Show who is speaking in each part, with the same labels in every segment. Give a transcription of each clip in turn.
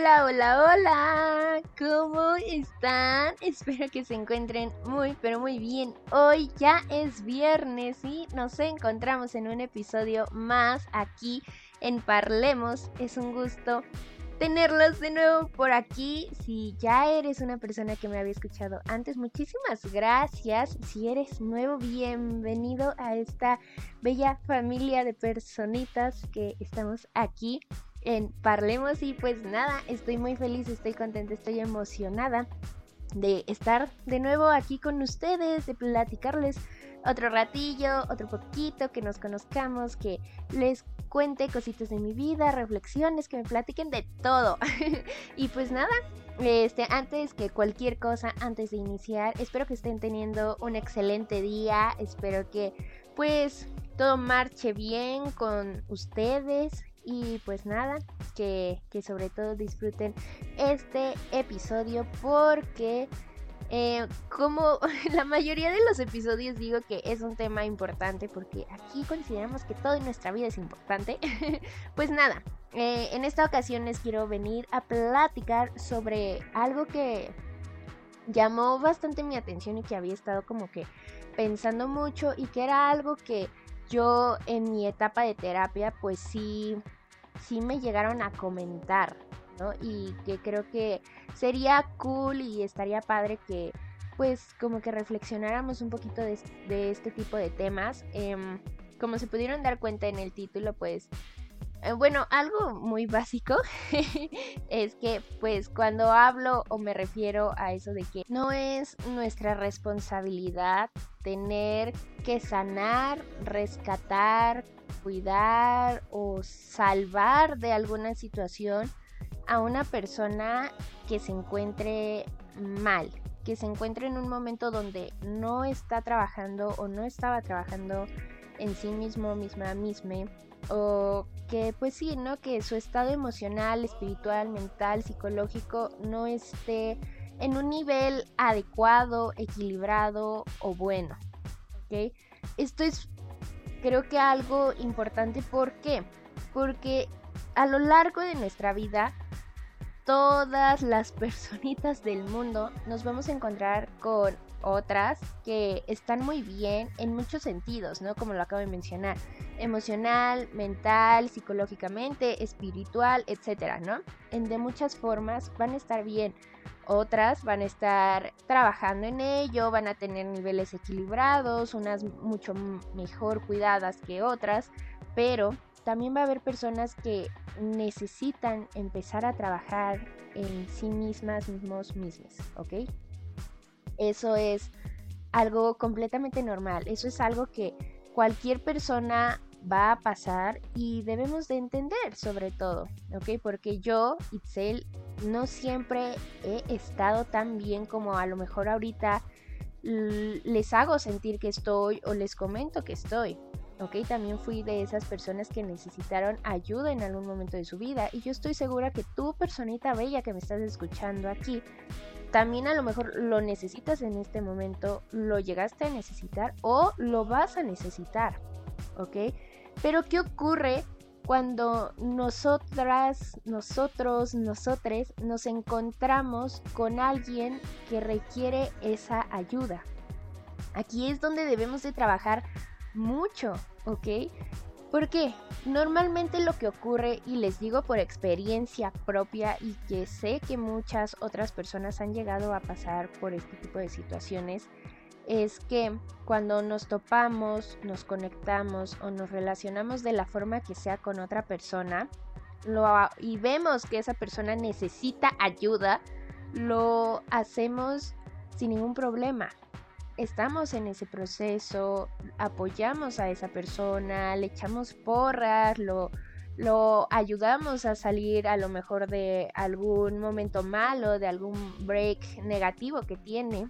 Speaker 1: Hola, hola, hola, ¿cómo están? Espero que se encuentren muy, pero muy bien. Hoy ya es viernes y nos encontramos en un episodio más aquí en Parlemos. Es un gusto tenerlos de nuevo por aquí. Si ya eres una persona que me había escuchado antes, muchísimas gracias. Si eres nuevo, bienvenido a esta bella familia de personitas que estamos aquí en Parlemos y pues nada, estoy muy feliz, estoy contenta, estoy emocionada de estar de nuevo aquí con ustedes, de platicarles otro ratillo, otro poquito, que nos conozcamos, que les cuente cositas de mi vida, reflexiones, que me platiquen de todo. y pues nada, este, antes que cualquier cosa, antes de iniciar, espero que estén teniendo un excelente día, espero que pues todo marche bien con ustedes, y pues nada, que, sobre todo disfruten este episodio porque eh, como la mayoría de los episodios digo que es un tema importante porque aquí consideramos que todo en nuestra vida es importante, pues nada, eh, en esta ocasión les quiero venir a platicar sobre algo que llamó bastante mi atención y que había estado como que pensando mucho y que era algo que yo en mi etapa de terapia pues sí, sí me llegaron a comentar, ¿no? Y que creo que sería cool y estaría padre que pues como que reflexionáramos un poquito de, este tipo de temas. Em, como se pudieron dar cuenta en el título, pues eh, bueno, algo muy básico es que pues cuando hablo o me refiero a eso de que no es nuestra responsabilidad tener que sanar, rescatar, cuidar o salvar de alguna situación a una persona que se encuentre mal, que se encuentre en un momento donde no está trabajando o no estaba trabajando en sí mismo, misma, misma, o que pues sí, ¿no? Que su estado emocional, espiritual, mental, psicológico no esté en un nivel adecuado, equilibrado o bueno. Esto es creo que algo importante. ¿Por qué? Porque a lo largo de nuestra vida, todas las personitas del mundo nos vamos a encontrar con otras que están muy bien en muchos sentidos, ¿no? Como lo acabo de mencionar, emocional, mental, psicológicamente, espiritual, etcétera, ¿no? En de muchas formas van a estar bien. Otras van a estar trabajando en ello, van a tener niveles equilibrados, unas mucho mejor cuidadas que otras, pero también va a haber personas que necesitan empezar a trabajar en sí mismas, mismos, mismas, ¿ok? Eso es algo completamente normal, eso es algo que cualquier persona va a pasar y debemos de entender sobre todo, ¿ok? Porque yo, Itzel, no siempre he estado tan bien como a lo mejor ahorita les hago sentir que estoy o les comento que estoy. ¿Ok? También fui de esas personas que necesitaron ayuda en algún momento de su vida y yo estoy segura que tú, personita bella que me estás escuchando aquí, también a lo mejor lo necesitas en este momento, lo llegaste a necesitar o lo vas a necesitar, ¿ok? Pero ¿qué ocurre cuando nosotras, nosotros, nosotres nos encontramos con alguien que requiere esa ayuda. Aquí es donde debemos de trabajar mucho, ¿ok? Porque normalmente lo que ocurre, y les digo por experiencia propia y que sé que muchas otras personas han llegado a pasar por este tipo de situaciones, es que cuando nos topamos, nos conectamos o nos relacionamos de la forma que sea con otra persona y vemos que esa persona necesita ayuda, lo hacemos sin ningún problema. Estamos en ese proceso, apoyamos a esa persona, le echamos porras, lo, lo ayudamos a salir a lo mejor de algún momento malo, de algún break negativo que tiene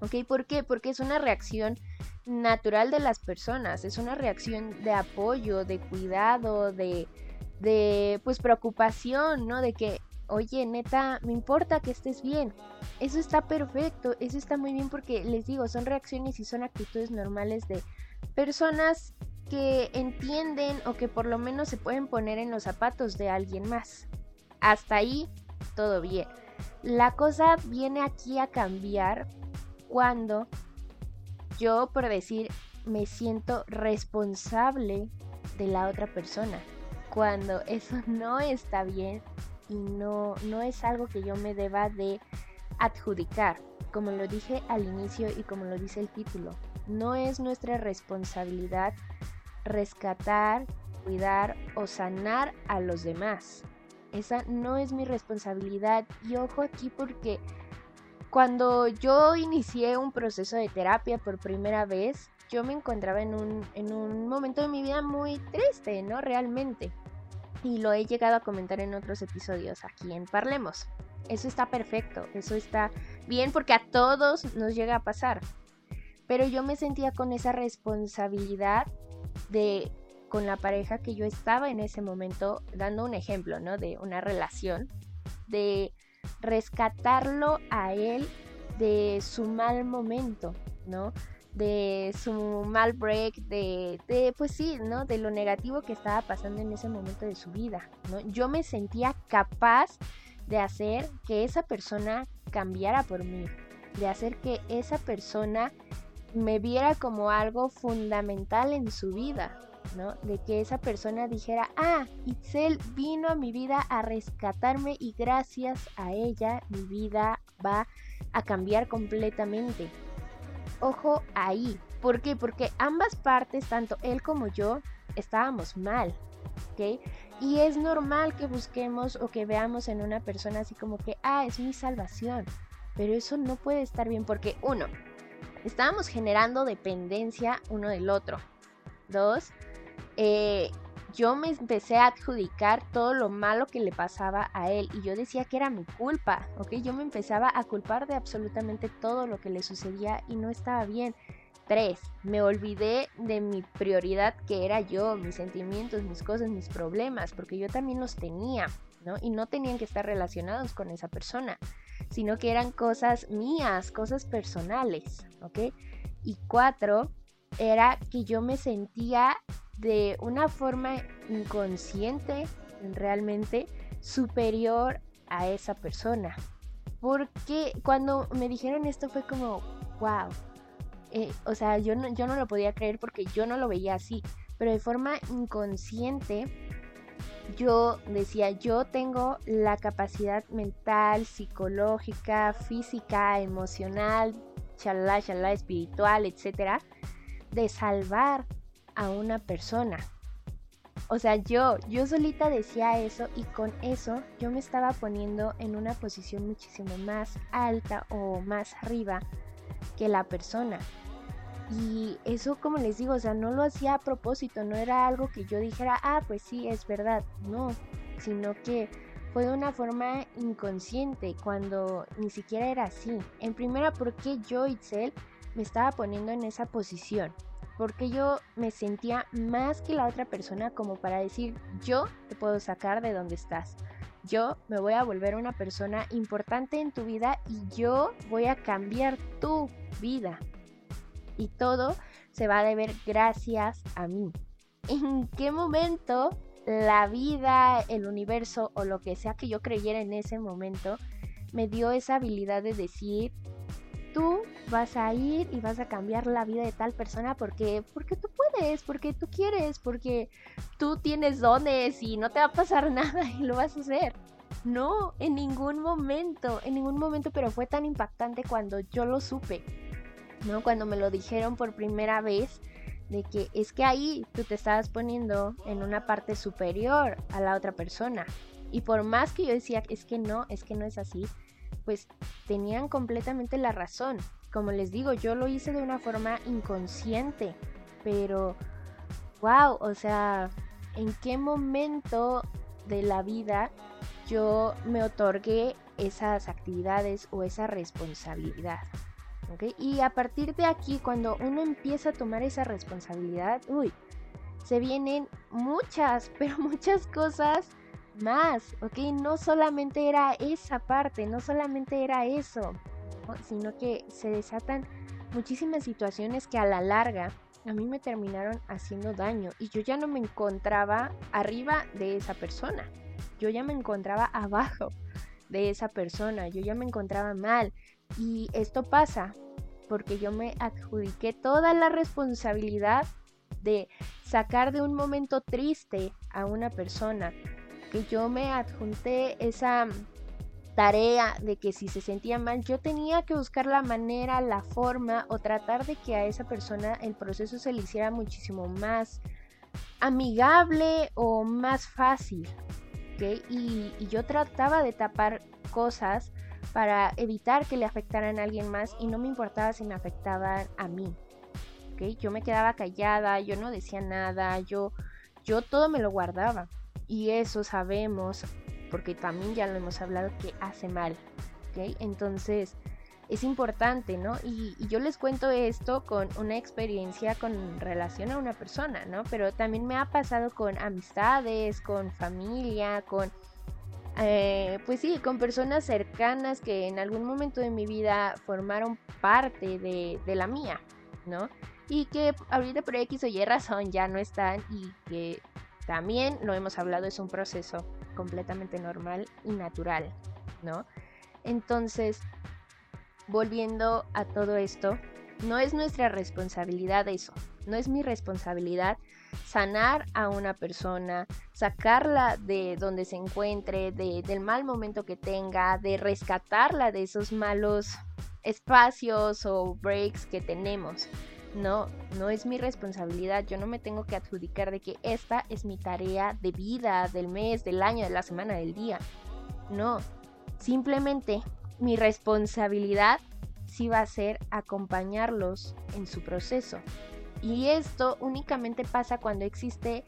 Speaker 1: ¿Ok? ¿Por qué? Porque es una reacción natural de las personas, es una reacción de apoyo, de cuidado, de, de pues preocupación, ¿no? De que, oye, neta, me importa que estés bien. Eso está perfecto, eso está muy bien porque les digo, son reacciones y son actitudes normales de personas que entienden o que por lo menos se pueden poner en los zapatos de alguien más. Hasta ahí, todo bien. La cosa viene aquí a cambiar cuando yo, por decir, me siento responsable de la otra persona. Cuando eso no está bien y no, no es algo que yo me deba de adjudicar. Como lo dije al inicio y como lo dice el título, no es nuestra responsabilidad rescatar, cuidar o sanar a los demás. Esa no es mi responsabilidad. Y ojo aquí porque cuando yo inicié un proceso de terapia por primera vez, yo me encontraba en un, en un momento de mi vida muy triste, ¿no? Realmente. Y lo he llegado a comentar en otros episodios aquí en Parlemos. Eso está perfecto, eso está bien porque a todos nos llega a pasar. Pero yo me sentía con esa responsabilidad de con la pareja que yo estaba en ese momento, dando un ejemplo, ¿no? De una relación, de rescatarlo a él de su mal momento, ¿no? De su mal break, de, de, pues sí, ¿no? De lo negativo que estaba pasando en ese momento de su vida, ¿no? Yo me sentía capaz de hacer que esa persona cambiara por mí, de hacer que esa persona me viera como algo fundamental en su vida, de que esa persona dijera, ah, Itzel vino a mi vida a rescatarme y gracias a ella mi vida va a cambiar completamente. Ojo ahí. ¿Por qué? Porque ambas partes, tanto él como yo, estábamos mal. ¿Ok? Y es normal que busquemos o que veamos en una persona así como que, ah, es mi salvación. Pero eso no puede estar bien porque, uno, estábamos generando dependencia uno del otro. Dos, eh, yo me empecé a adjudicar todo lo malo que le pasaba a él y yo decía que era mi culpa, ¿ok? Yo me empezaba a culpar de absolutamente todo lo que le sucedía y no estaba bien. Tres, me olvidé de mi prioridad que era yo, mis sentimientos, mis cosas, mis problemas, porque yo también los tenía, ¿no? Y no tenían que estar relacionados con esa persona, sino que eran cosas mías, cosas personales, ¿ok? Y cuatro, era que yo me sentía de una forma inconsciente realmente superior a esa persona. Porque cuando me dijeron esto fue como, wow. Eh, o sea, yo no, yo no lo podía creer porque yo no lo veía así. Pero de forma inconsciente, yo decía, yo tengo la capacidad mental, psicológica, física, emocional, chalá, chalá, espiritual, etcétera, de salvar a una persona. O sea, yo, yo solita decía eso y con eso yo me estaba poniendo en una posición muchísimo más alta o más arriba que la persona. Y eso, como les digo, o sea, no lo hacía a propósito, no era algo que yo dijera, ah, pues sí, es verdad, no, sino que fue de una forma inconsciente cuando ni siquiera era así. En primera, porque yo, Itzel, me estaba poniendo en esa posición porque yo me sentía más que la otra persona como para decir, yo te puedo sacar de donde estás. Yo me voy a volver una persona importante en tu vida y yo voy a cambiar tu vida. Y todo se va a deber gracias a mí. ¿En qué momento la vida, el universo o lo que sea que yo creyera en ese momento me dio esa habilidad de decir, tú vas a ir y vas a cambiar la vida de tal persona porque, porque tú puedes, porque tú quieres, porque tú tienes dones y no te va a pasar nada y lo vas a hacer. No, en ningún momento, en ningún momento, pero fue tan impactante cuando yo lo supe, ¿no? Cuando me lo dijeron por primera vez, de que es que ahí tú te estabas poniendo en una parte superior a la otra persona. Y por más que yo decía, es que no, es que no es así, pues tenían completamente la razón. Como les digo, yo lo hice de una forma inconsciente, pero wow, o sea, ¿en qué momento de la vida yo me otorgué esas actividades o esa responsabilidad? Y a partir de aquí, cuando uno empieza a tomar esa responsabilidad, uy, se vienen muchas, pero muchas cosas más, ¿ok? No solamente era esa parte, no solamente era eso, sino que se desatan muchísimas situaciones que a la larga a mí me terminaron haciendo daño y yo ya no me encontraba arriba de esa persona, yo ya me encontraba abajo de esa persona, yo ya me encontraba mal. Y esto pasa porque yo me adjudiqué toda la responsabilidad de sacar de un momento triste a una persona, que yo me adjunté esa tarea de que si se sentía mal yo tenía que buscar la manera, la forma o tratar de que a esa persona el proceso se le hiciera muchísimo más amigable o más fácil. Y, yo trataba de tapar cosas para evitar que le afectaran a alguien más y no me importaba si me afectaban a mí. Yo me quedaba callada, yo no decía nada, yo, yo todo me lo guardaba. Y eso sabemos porque también ya lo hemos hablado, que hace mal. ¿ok? Entonces, es importante, ¿no? Y, yo les cuento esto con una experiencia con relación a una persona, ¿no? Pero también me ha pasado con amistades, con familia, con... Eh, pues sí, con personas cercanas que en algún momento de mi vida formaron parte de, de la mía, ¿no? Y que ahorita por X o Y razón ya no están y que también lo hemos hablado, es un proceso completamente normal y natural, ¿no? Entonces, volviendo a todo esto, no es nuestra responsabilidad eso, no es mi responsabilidad sanar a una persona, sacarla de donde se encuentre, del mal momento que tenga, de rescatarla de esos malos espacios o breaks que tenemos. No, no es mi responsabilidad. Yo no me tengo que adjudicar de que esta es mi tarea de vida, del mes, del año, de la semana, del día. No, simplemente mi responsabilidad sí va a ser acompañarlos en su proceso. Y esto únicamente pasa cuando existe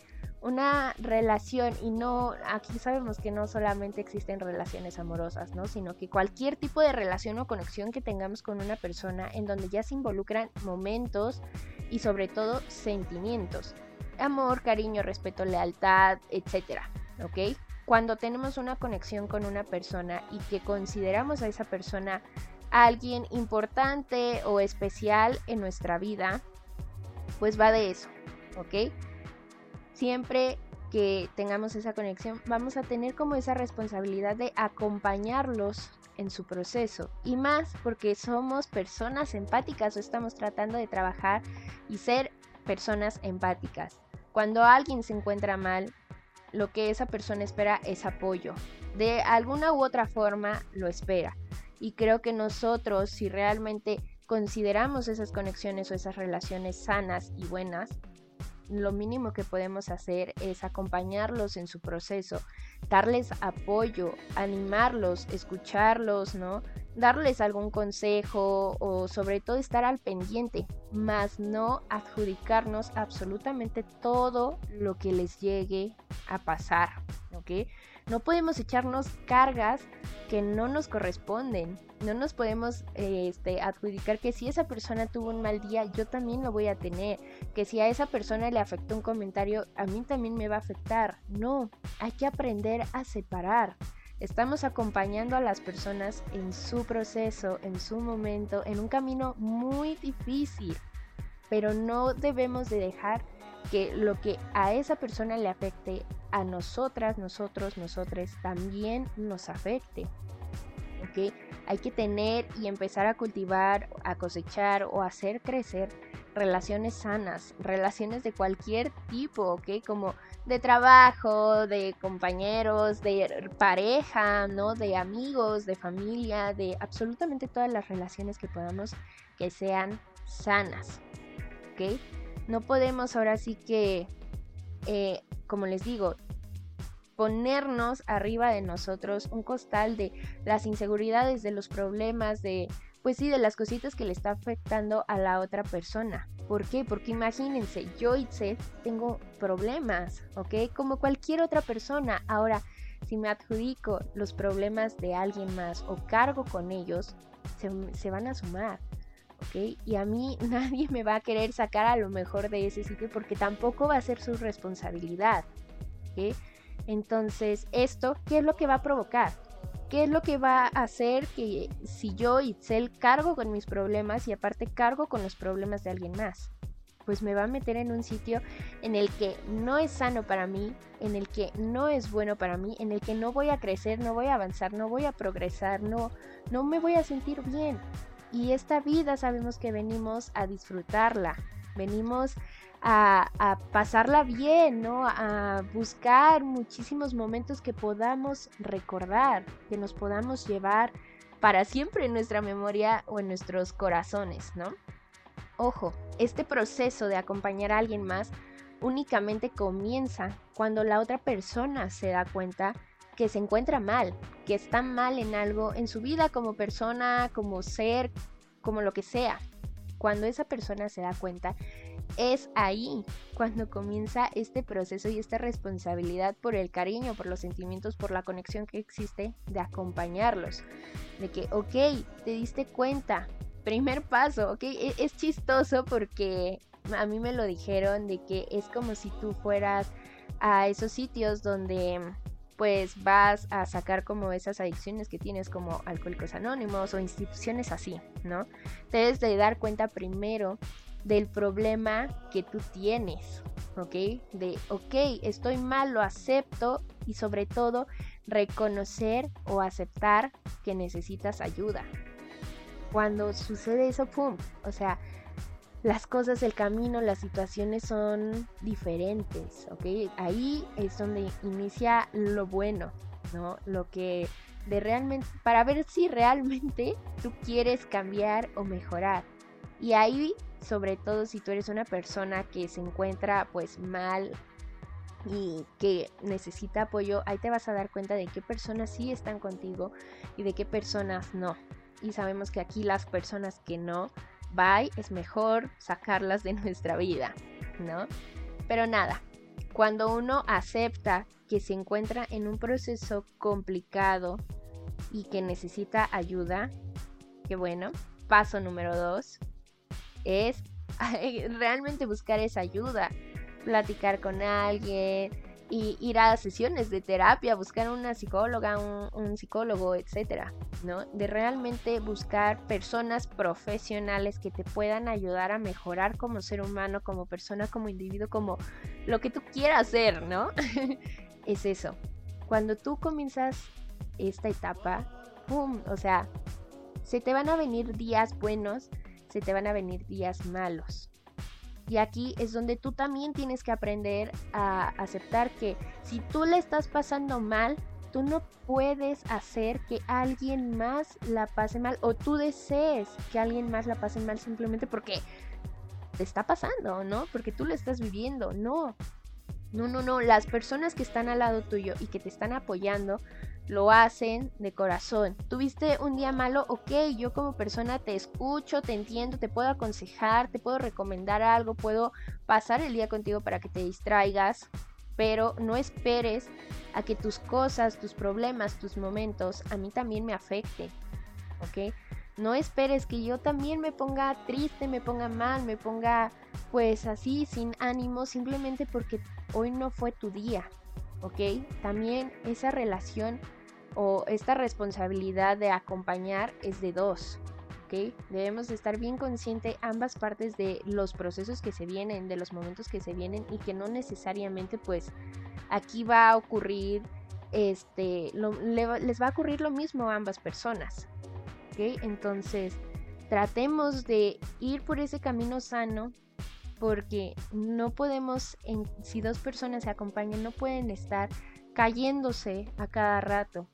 Speaker 1: una relación y no, aquí sabemos que no solamente existen relaciones amorosas, ¿no? Sino que cualquier tipo de relación o conexión que tengamos con una persona en donde ya se involucran momentos y sobre todo sentimientos. Amor, cariño, respeto, lealtad, etcétera, ¿ok? Cuando tenemos una conexión con una persona y que consideramos a esa persona alguien importante o especial en nuestra vida, pues va de eso, ¿ok? Siempre que tengamos esa conexión, vamos a tener como esa responsabilidad de acompañarlos en su proceso. Y más porque somos personas empáticas o estamos tratando de trabajar y ser personas empáticas. Cuando alguien se encuentra mal, lo que esa persona espera es apoyo. De alguna u otra forma lo espera. Y creo que nosotros, si realmente consideramos esas conexiones o esas relaciones sanas y buenas, lo mínimo que podemos hacer es acompañarlos en su proceso, darles apoyo, animarlos, escucharlos, ¿no? Darles algún consejo o sobre todo estar al pendiente, más no adjudicarnos absolutamente todo lo que les llegue a pasar, ¿ok? No podemos echarnos cargas que no nos corresponden. No nos podemos este, adjudicar que si esa persona tuvo un mal día, yo también lo voy a tener. Que si a esa persona le afectó un comentario, a mí también me va a afectar. No, hay que aprender a separar. Estamos acompañando a las personas en su proceso, en su momento, en un camino muy difícil. Pero no debemos de dejar que lo que a esa persona le afecte, a nosotras, nosotros, nosotres también nos afecte. Hay que tener y empezar a cultivar, a cosechar o hacer crecer relaciones sanas, relaciones de cualquier tipo, ¿ok? Como de trabajo, de compañeros, de pareja, ¿no? De amigos, de familia, de absolutamente todas las relaciones que podamos que sean sanas, ¿ok? No podemos ahora sí que, eh, como les digo, ponernos arriba de nosotros un costal de las inseguridades, de los problemas, de, pues sí, de las cositas que le está afectando a la otra persona. ¿Por qué? Porque imagínense, yo Seth tengo problemas, ¿ok? Como cualquier otra persona. Ahora, si me adjudico los problemas de alguien más o cargo con ellos, se, se van a sumar. ¿ok? Y a mí nadie me va a querer sacar a lo mejor de ese sitio porque tampoco va a ser su responsabilidad, ¿ok? Entonces, esto, ¿qué es lo que va a provocar? ¿Qué es lo que va a hacer que si yo, Itzel, cargo con mis problemas y aparte cargo con los problemas de alguien más? Pues me va a meter en un sitio en el que no es sano para mí, en el que no es bueno para mí, en el que no voy a crecer, no voy a avanzar, no voy a progresar, no, no me voy a sentir bien. Y esta vida sabemos que venimos a disfrutarla, venimos a, pasarla bien, ¿no? A buscar muchísimos momentos que podamos recordar, que nos podamos llevar para siempre en nuestra memoria o en nuestros corazones, ¿no? Ojo, este proceso de acompañar a alguien más únicamente comienza cuando la otra persona se da cuenta que se encuentra mal, que está mal en algo en su vida como persona, como ser, como lo que sea. Cuando esa persona se da cuenta es ahí cuando comienza este proceso y esta responsabilidad por el cariño, por los sentimientos, por la conexión que existe de acompañarlos. De que, ok, te diste cuenta, primer paso, ok, e-, es chistoso porque a mí me lo dijeron de que es como si tú fueras a esos sitios donde pues vas a sacar como esas adicciones que tienes como alcohólicos anónimos o instituciones así, ¿no? Te debes de dar cuenta primero del problema que tú tienes, ¿ok? De, ok, estoy mal, lo acepto y sobre todo reconocer o aceptar que necesitas ayuda. Cuando sucede eso, ¡pum! O sea, las cosas, el camino, las situaciones son diferentes, ¿ok? Ahí es donde inicia lo bueno, ¿no? Lo que de realmente, para ver si realmente tú quieres cambiar o mejorar. Y ahí sobre todo si tú eres una persona que se encuentra pues mal y que necesita apoyo, ahí te vas a dar cuenta de qué personas sí están contigo y de qué personas no. Y sabemos que aquí las personas que no, bye, es mejor sacarlas de nuestra vida, ¿no? Pero nada, cuando uno acepta que se encuentra en un proceso complicado y que necesita ayuda, que bueno, paso número dos, es realmente buscar esa ayuda, platicar con alguien, y ir a sesiones de terapia, buscar una psicóloga, un, psicólogo, etcétera, ¿no? De realmente buscar personas profesionales que te puedan ayudar a mejorar como ser humano, como persona, como individuo, como lo que tú quieras ser, ¿no? es eso. Cuando tú comienzas esta etapa, ¡pum! O sea, se te van a venir días buenos, te van a venir días malos. Y aquí es donde tú también tienes que aprender a aceptar que si tú le estás pasando mal, tú no puedes hacer que alguien más la pase mal o tú desees que alguien más la pase mal simplemente porque te está pasando, ¿no? Porque tú lo estás viviendo, no. No, no, no, las personas que están al lado tuyo y que te están apoyando lo hacen de corazón. Tuviste un día malo, ok, yo como persona te escucho, te entiendo, te puedo aconsejar, te puedo recomendar algo, puedo pasar el día contigo para que te distraigas, pero no esperes a que tus cosas, tus problemas, tus momentos a mí también me afecten, ok. No esperes que yo también me ponga triste, me ponga mal, me ponga pues así sin ánimo simplemente porque hoy no fue tu día, ¿ok? También esa relación o esta responsabilidad de acompañar es de dos. ¿ok? Debemos estar bien conscientes ambas partes de los procesos que se vienen, de los momentos que se vienen y que no necesariamente pues aquí va a ocurrir, este, les va a ocurrir lo mismo a ambas personas. ¿ok? Entonces, tratemos de ir por ese camino sano porque no podemos, si dos personas se acompañan, no pueden estar cayéndose a cada rato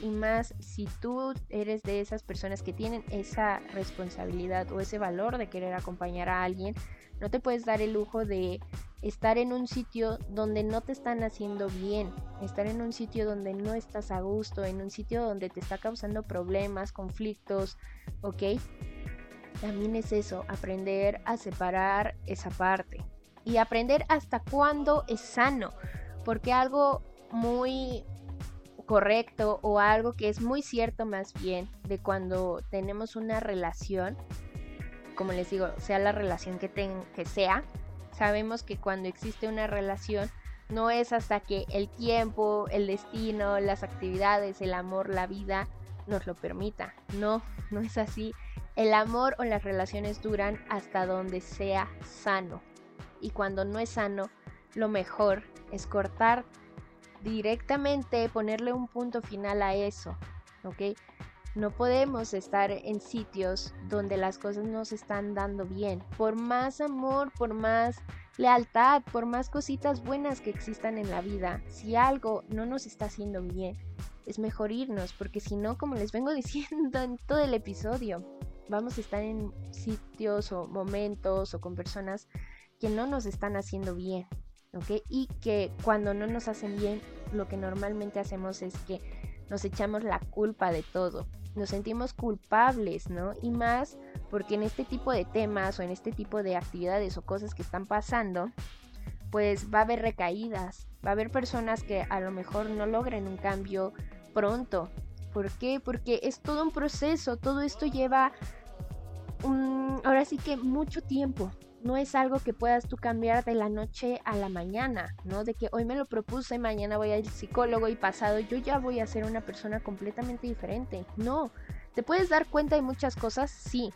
Speaker 1: y más si tú eres de esas personas que tienen esa responsabilidad o ese valor de querer acompañar a alguien, no te puedes dar el lujo de estar en un sitio donde no te están haciendo bien, estar en un sitio donde no estás a gusto, en un sitio donde te está causando problemas, conflictos, ¿ok? También es eso, aprender a separar esa parte y aprender hasta cuándo es sano, porque algo muy correcto o algo que es muy cierto más bien de cuando tenemos una relación como les digo, sea la relación que, que sea, sabemos que cuando existe una relación no es hasta que el tiempo, el destino, las actividades, el amor, la vida nos lo permita. No, no es así. El amor o las relaciones duran hasta donde sea sano. Y cuando no es sano, lo mejor es cortar directamente, ponerle un punto final a eso. ¿Ok? No podemos estar en sitios donde las cosas no se están dando bien. Por más amor, por más lealtad, por más cositas buenas que existan en la vida, si algo no nos está haciendo bien, es mejor irnos, porque si no, como les vengo diciendo en todo el episodio, vamos a estar en sitios o momentos o con personas que no nos están haciendo bien, Y que cuando no nos hacen bien, lo que normalmente hacemos es que nos echamos la culpa de todo, nos sentimos culpables, ¿no? Y más porque en este tipo de temas o en este tipo de actividades o cosas que están pasando, pues va a haber recaídas, va a haber personas que a lo mejor no logren un cambio pronto. ¿Por qué? Porque es todo un proceso, todo esto lleva ahora sí que mucho tiempo. No es algo que puedas tú cambiar de la noche a la mañana, ¿no? De que hoy me lo propuse, mañana voy al psicólogo y pasado yo ya voy a ser una persona completamente diferente. No, ¿te puedes dar cuenta de muchas cosas? Sí.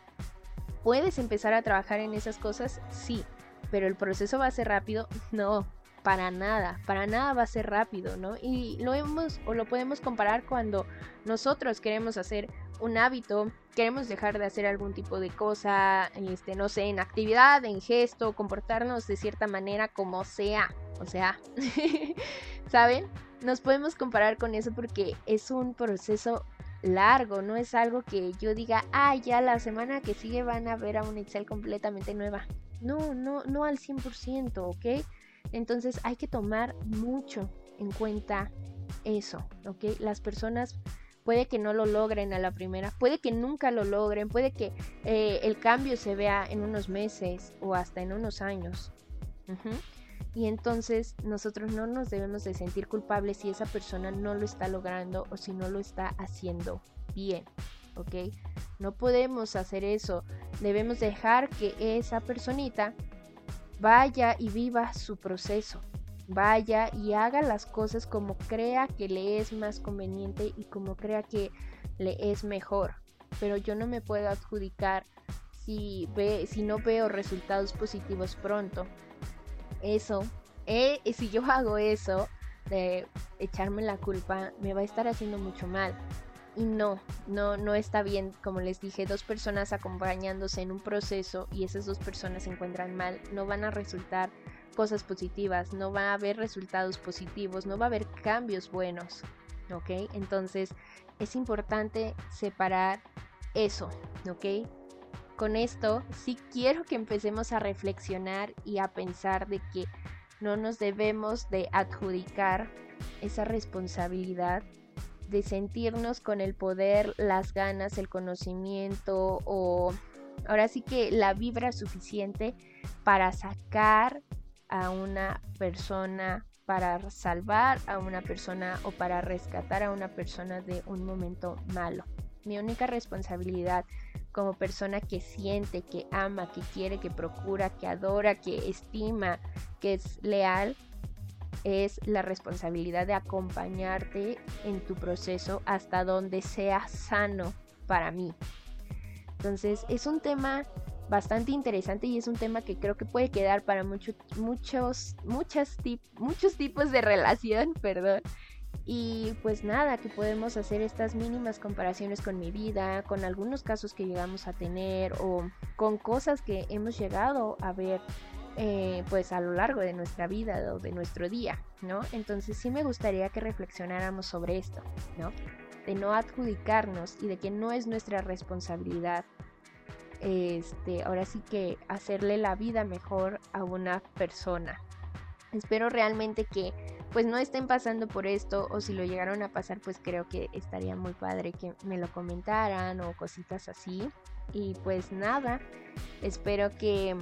Speaker 1: ¿Puedes empezar a trabajar en esas cosas? Sí. Pero el proceso va a ser rápido? No, para nada, para nada va a ser rápido, ¿no? Y lo hemos o lo podemos comparar cuando nosotros queremos hacer un hábito, queremos dejar de hacer algún tipo de cosa, este, no sé, en actividad, en gesto, comportarnos de cierta manera como sea, o sea, ¿saben? Nos podemos comparar con eso porque es un proceso largo, no es algo que yo diga, ah, ya la semana que sigue van a ver a un Excel completamente nueva. No, no, no al 100%, ¿ok? Entonces hay que tomar mucho en cuenta eso, ¿ok? Las personas puede que no lo logren a la primera, puede que nunca lo logren, puede que eh, el cambio se vea en unos meses o hasta en unos años. Y entonces nosotros no nos debemos de sentir culpables si esa persona no lo está logrando o si no lo está haciendo bien, ¿ok? No podemos hacer eso, debemos dejar que esa personita vaya y viva su proceso. Vaya y haga las cosas como crea que le es más conveniente y como crea que le es mejor. Pero yo no me puedo adjudicar si, ve, si no veo resultados positivos pronto. Eso, eh, si yo hago eso de echarme la culpa, me va a estar haciendo mucho mal. Y no, no, no está bien, como les dije, dos personas acompañándose en un proceso y esas dos personas se encuentran mal, no van a resultar cosas positivas, no va a haber resultados positivos, no va a haber cambios buenos, ¿ok? Entonces es importante separar eso, ¿ok? Con esto sí quiero que empecemos a reflexionar y a pensar de que no nos debemos de adjudicar esa responsabilidad de sentirnos con el poder, las ganas, el conocimiento o ahora sí que la vibra suficiente para sacar a una persona, para salvar a una persona o para rescatar a una persona de un momento malo. Mi única responsabilidad como persona que siente, que ama, que quiere, que procura, que adora, que estima, que es leal, es la responsabilidad de acompañarte en tu proceso hasta donde sea sano para mí. Entonces es un tema bastante interesante y es un tema que creo que puede quedar para muchos, muchos, muchas muchos tipos de relación, perdón. Y pues nada, que podemos hacer estas mínimas comparaciones con mi vida, con algunos casos que llegamos a tener o con cosas que hemos llegado a ver eh, pues a lo largo de nuestra vida o de nuestro día, ¿no? Entonces sí me gustaría que reflexionáramos sobre esto, ¿no? De no adjudicarnos y de que no es nuestra responsabilidad, este, ahora sí que hacerle la vida mejor a una persona. Espero realmente que pues no estén pasando por esto o si lo llegaron a pasar pues creo que estaría muy padre que me lo comentaran o cositas así. Y pues nada, espero que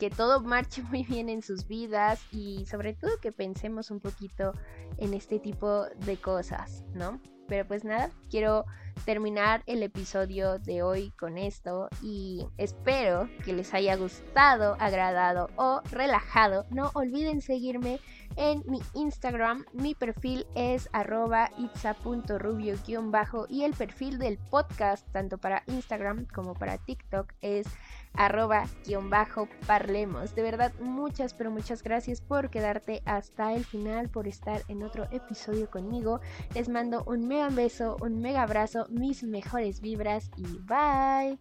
Speaker 1: que todo marche muy bien en sus vidas y sobre todo que pensemos un poquito en este tipo de cosas, ¿no? Pero pues nada, quiero terminar el episodio de hoy con esto y espero que les haya gustado, agradado o relajado. No olviden seguirme en mi Instagram. Mi perfil es arroba itza.rubio-bajo y el perfil del podcast, tanto para Instagram como para TikTok, es arroba bajo parlemos. De verdad, muchas, pero muchas gracias por quedarte hasta el final, por estar en otro episodio conmigo. Les mando un mega beso, un mega abrazo, mis mejores vibras y bye.